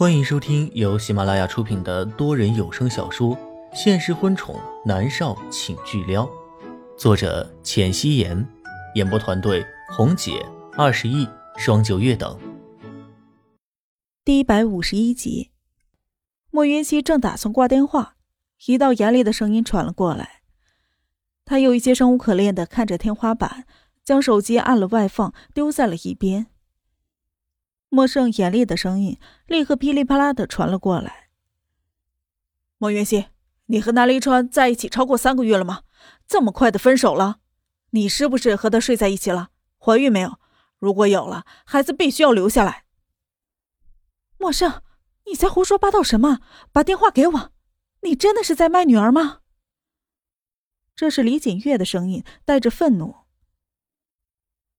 欢迎收听由喜马拉雅出品的多人有声小说《现实婚宠男少请巨撩》，作者：浅汐颜，演播团队：红姐、二十亿、双九月等。第一百五十一集，莫云熙正打算挂电话，一道严厉的声音传了过来。他有一些生无可恋的看着天花板，将手机按了外放，丢在了一边。莫胜严厉的声音立刻噼里啪啦的传了过来。莫云熙，你和南离川在一起超过三个月了吗？这么快的分手了？你是不是和他睡在一起了？怀孕没有？如果有了，孩子必须要留下来。莫胜，你在胡说八道什么？把电话给我！你真的是在卖女儿吗？这是李锦月的声音，带着愤怒。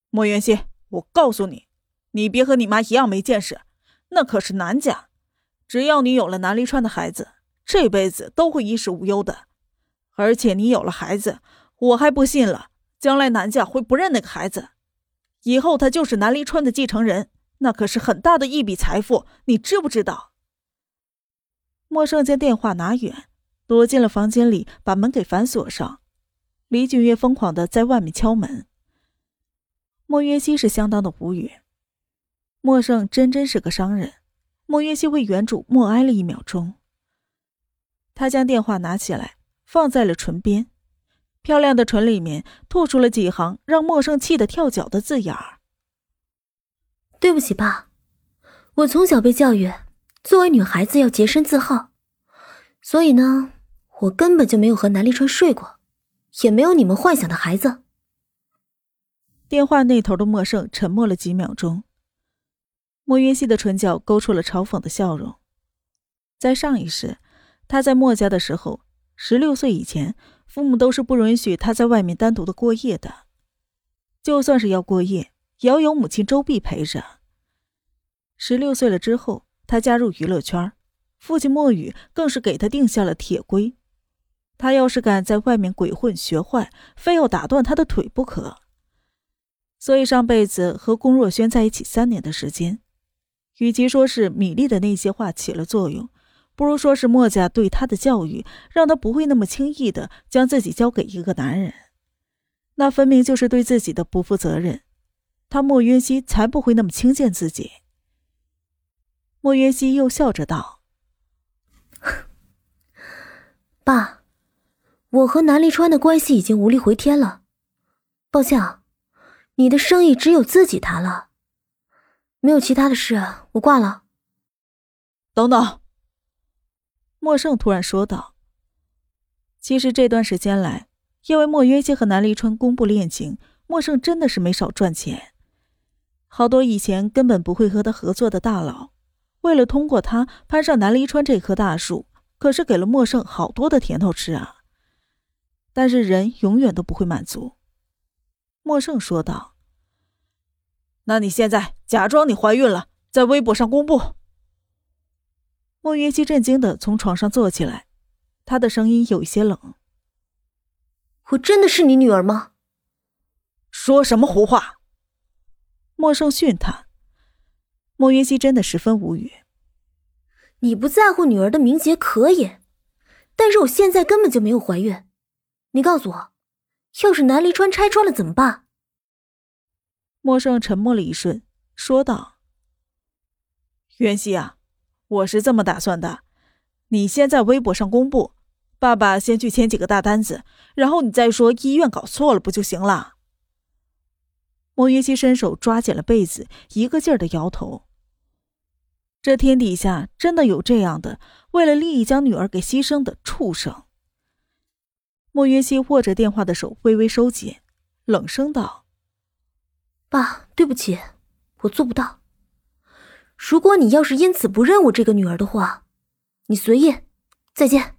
莫云熙，我告诉你。你别和你妈一样没见识，那可是南家。只要你有了南离川的孩子，这辈子都会衣食无忧的。而且你有了孩子，我还不信了，将来南家会不认那个孩子。以后他就是南离川的继承人，那可是很大的一笔财富，你知不知道？莫胜将电话拿远，躲进了房间里，把门给反锁上。李景月疯狂的在外面敲门。莫约西是相当的无语。莫胜真真是个商人。莫月熙为原主默哀了一秒钟。他将电话拿起来，放在了唇边，漂亮的唇里面吐出了几行让莫胜气得跳脚的字眼儿。对不起，爸，我从小被教育，作为女孩子要洁身自好，所以呢，我根本就没有和南立川睡过，也没有你们幻想的孩子。电话那头的莫胜沉默了几秒钟。莫云溪的唇角勾出了嘲讽的笑容。在上一世，他在莫家的时候，十六岁以前，父母都是不允许他在外面单独的过夜的。就算是要过夜，也要有母亲周碧陪着。十六岁了之后，他加入娱乐圈，父亲莫雨更是给他定下了铁规：他要是敢在外面鬼混学坏，非要打断他的腿不可。所以上辈子和龚若轩在一起三年的时间。与其说是米粒的那些话起了作用，不如说是墨家对他的教育，让他不会那么轻易的将自己交给一个男人。那分明就是对自己的不负责任。他莫云熙才不会那么轻贱自己。莫云熙又笑着道：“爸，我和南立川的关系已经无力回天了。抱歉，你的生意只有自己谈了。”没有其他的事，我挂了。等等，莫胜突然说道：“其实这段时间来，因为莫约西和南离川公布恋情，莫胜真的是没少赚钱。好多以前根本不会和他合作的大佬，为了通过他攀上南离川这棵大树，可是给了莫胜好多的甜头吃啊。但是人永远都不会满足。”莫胜说道。那你现在假装你怀孕了，在微博上公布。莫云熙震惊的从床上坐起来，他的声音有一些冷：“我真的是你女儿吗？”说什么胡话！莫胜训他。莫云熙真的十分无语：“你不在乎女儿的名节可以，但是我现在根本就没有怀孕。你告诉我，要是南离川拆穿了怎么办？”莫胜沉默了一瞬，说道：“袁熙啊，我是这么打算的，你先在微博上公布，爸爸先去签几个大单子，然后你再说医院搞错了，不就行了？”莫云熙伸手抓紧了被子，一个劲儿的摇头。这天底下真的有这样的为了利益将女儿给牺牲的畜生？莫云熙握着电话的手微微收紧，冷声道。爸，对不起，我做不到。如果你要是因此不认我这个女儿的话，你随意。再见。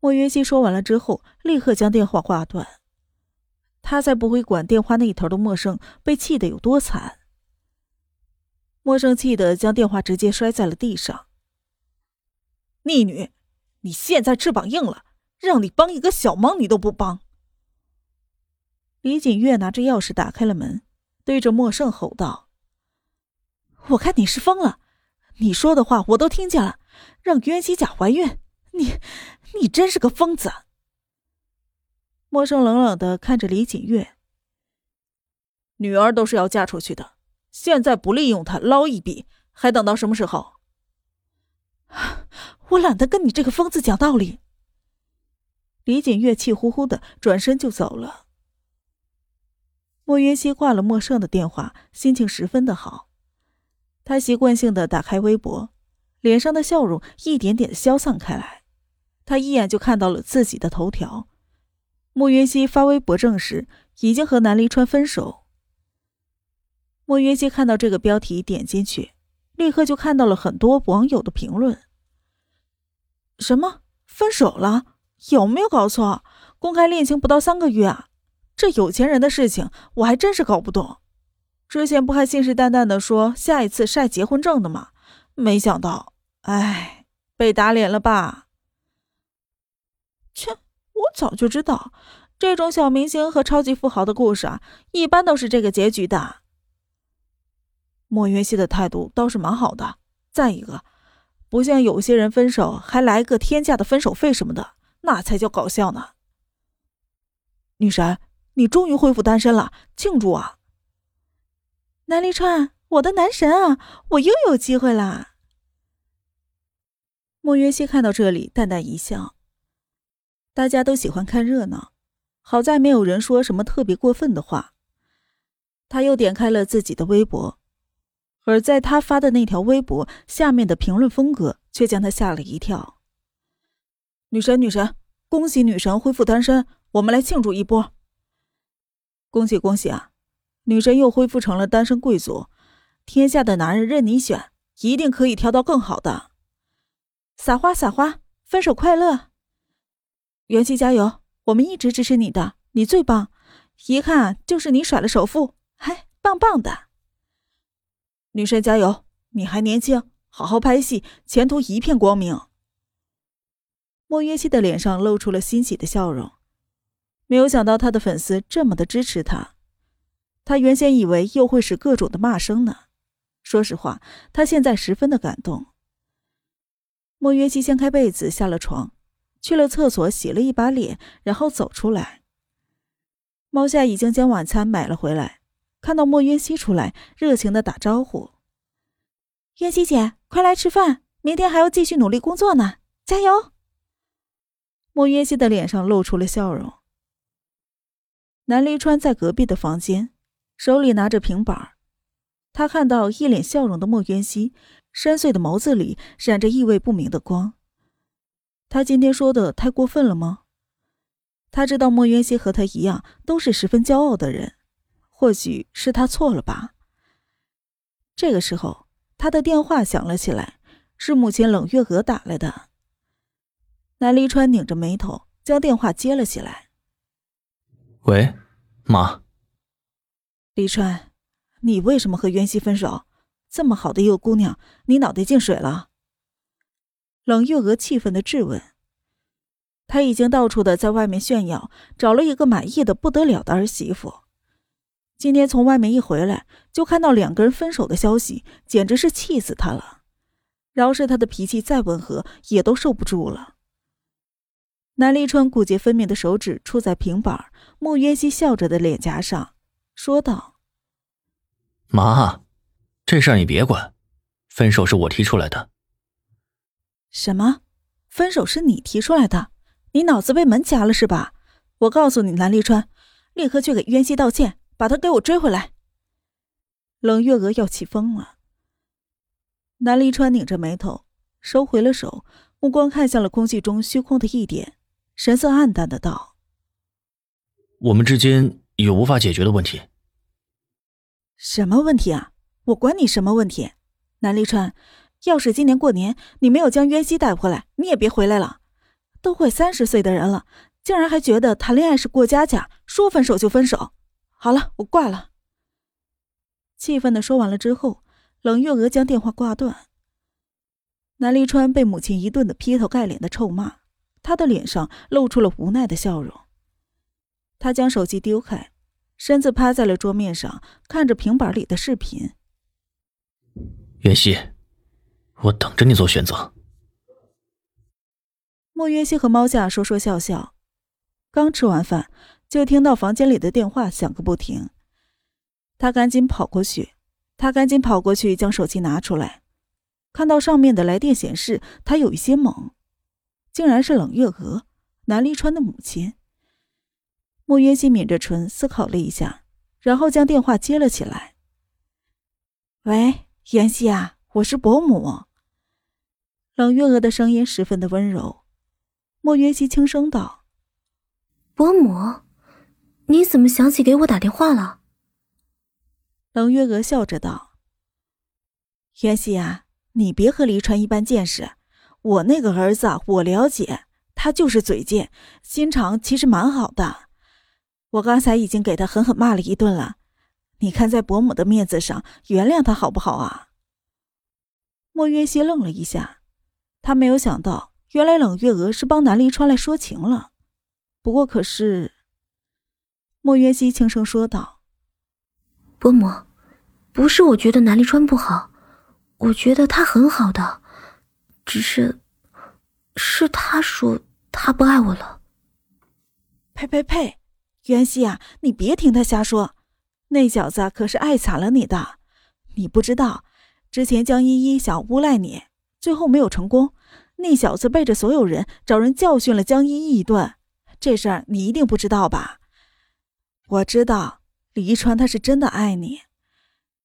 莫云熙说完了之后，立刻将电话挂断。他才不会管电话那一头的陌生被气得有多惨。陌生气得将电话直接摔在了地上。逆女，你现在翅膀硬了，让你帮一个小忙你都不帮。李锦月拿着钥匙打开了门，对着莫胜吼道：“我看你是疯了！你说的话我都听见了，让袁熙假怀孕，你，你真是个疯子。莫胜冷冷的看着李锦月，女儿都是要嫁出去的，现在不利用她捞一笔，还等到什么时候？我懒得跟你这个疯子讲道理。李锦月气呼呼的转身就走了。莫云熙挂了莫胜的电话，心情十分的好。他习惯性的打开微博，脸上的笑容一点点的消散开来。他一眼就看到了自己的头条。莫云熙发微博证实已经和南离川分手。莫云熙看到这个标题，点进去，立刻就看到了很多网友的评论。什么分手了？有没有搞错？公开恋情不到三个月啊！这有钱人的事情我还真是搞不懂。之前不还信誓旦旦的说下一次晒结婚证的吗？没想到，哎，被打脸了吧？切！我早就知道，这种小明星和超级富豪的故事啊，一般都是这个结局的。莫云熙的态度倒是蛮好的。再一个，不像有些人分手还来个天价的分手费什么的，那才叫搞笑呢。女神，你终于恢复单身了，庆祝啊！南离川，我的男神啊，我又有机会啦！莫云熙看到这里，淡淡一笑。大家都喜欢看热闹，好在没有人说什么特别过分的话。他又点开了自己的微博，而在他发的那条微博下面的评论风格却将他吓了一跳。女神，女神，恭喜女神恢复单身，我们来庆祝一波！恭喜恭喜啊！女神又恢复成了单身贵族，天下的男人任你选，一定可以挑到更好的。撒花撒花，分手快乐！元气加油！我们一直支持你的，你最棒！一看就是你甩了首富，还棒棒的。女神加油！你还年轻，好好拍戏，前途一片光明。莫约西的脸上露出了欣喜的笑容，没有想到他的粉丝这么的支持他。他原先以为又会是各种的骂声呢。说实话，他现在十分的感动。莫约西掀开被子下了床。去了厕所洗了一把脸，然后走出来。猫夏已经将晚餐买了回来，看到莫渊熙出来，热情的打招呼：“渊熙姐，快来吃饭，明天还要继续努力工作呢，加油！”莫渊熙的脸上露出了笑容。南离川在隔壁的房间，手里拿着平板他看到一脸笑容的莫渊熙，深邃的眸子里闪着意味不明的光。他今天说的太过分了吗？他知道莫渊熙和他一样都是十分骄傲的人，或许是他错了吧。这个时候，他的电话响了起来，是母亲冷月娥打来的。南离川拧着眉头将电话接了起来：“喂，妈。李川，你为什么和袁熙分手？这么好的一个姑娘，你脑袋进水了？”冷月娥气愤的质问：“他已经到处的在外面炫耀，找了一个满意的不得了的儿媳妇。今天从外面一回来，就看到两个人分手的消息，简直是气死他了。饶是他的脾气再温和，也都受不住了。”南立川骨节分明的手指触在平板，穆渊熙笑着的脸颊上，说道：“妈，这事儿你别管，分手是我提出来的。”什么？分手是你提出来的？你脑子被门夹了是吧？我告诉你，南立川，立刻去给渊熙道歉，把他给我追回来。冷月娥要气疯了。南立川拧着眉头，收回了手，目光看向了空气中虚空的一点，神色黯淡的道：“我们之间有无法解决的问题。”什么问题啊？我管你什么问题，南立川。要是今年过年你没有将渊熙带回来，你也别回来了。都快三十岁的人了，竟然还觉得谈恋爱是过家家，说分手就分手。好了，我挂了。气愤的说完了之后，冷月娥将电话挂断。南离川被母亲一顿的劈头盖脸的臭骂，他的脸上露出了无奈的笑容。他将手机丢开，身子趴在了桌面上，看着平板里的视频。袁熙。我等着你做选择。莫约西和猫夏说说笑笑，刚吃完饭，就听到房间里的电话响个不停。他赶紧跑过去，他赶紧跑过去将手机拿出来，看到上面的来电显示，他有一些懵，竟然是冷月娥，南离川的母亲。莫约西抿着唇思考了一下，然后将电话接了起来。喂，妍希啊，我是伯母。冷月娥的声音十分的温柔。莫约西轻声道：“伯母，你怎么想起给我打电话了？”冷月娥笑着道：“妍希啊，你别和黎川一般见识。我那个儿子，我了解，他就是嘴贱，心肠其实蛮好的。我刚才已经给他狠狠骂了一顿了。你看在伯母的面子上，原谅他好不好啊？”莫约西愣了一下，他没有想到。原来冷月娥是帮南离川来说情了，不过可是，莫约西轻声说道：“伯母，不是我觉得南离川不好，我觉得他很好的，只是，是他说他不爱我了。”呸呸呸！袁熙啊，你别听他瞎说，那小子可是爱惨了你的，你不知道，之前江依依想诬赖你，最后没有成功。那小子背着所有人找人教训了江依依一顿，这事儿你一定不知道吧？我知道李一川他是真的爱你，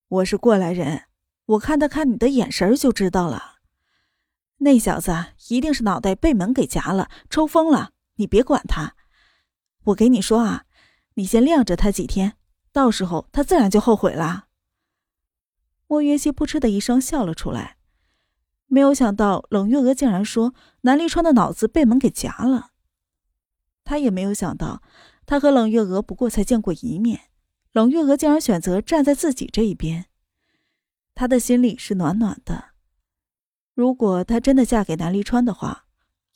我是过来人，我看他看你的眼神就知道了。那小子一定是脑袋被门给夹了，抽风了。你别管他，我给你说啊，你先晾着他几天，到时候他自然就后悔了。莫云熙扑哧的一声笑了出来。没有想到冷月娥竟然说南离川的脑子被门给夹了。他也没有想到，他和冷月娥不过才见过一面，冷月娥竟然选择站在自己这一边。他的心里是暖暖的。如果她真的嫁给南离川的话，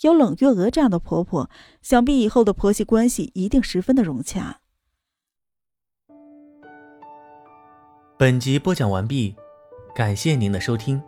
有冷月娥这样的婆婆，想必以后的婆媳关系一定十分的融洽。本集播讲完毕，感谢您的收听。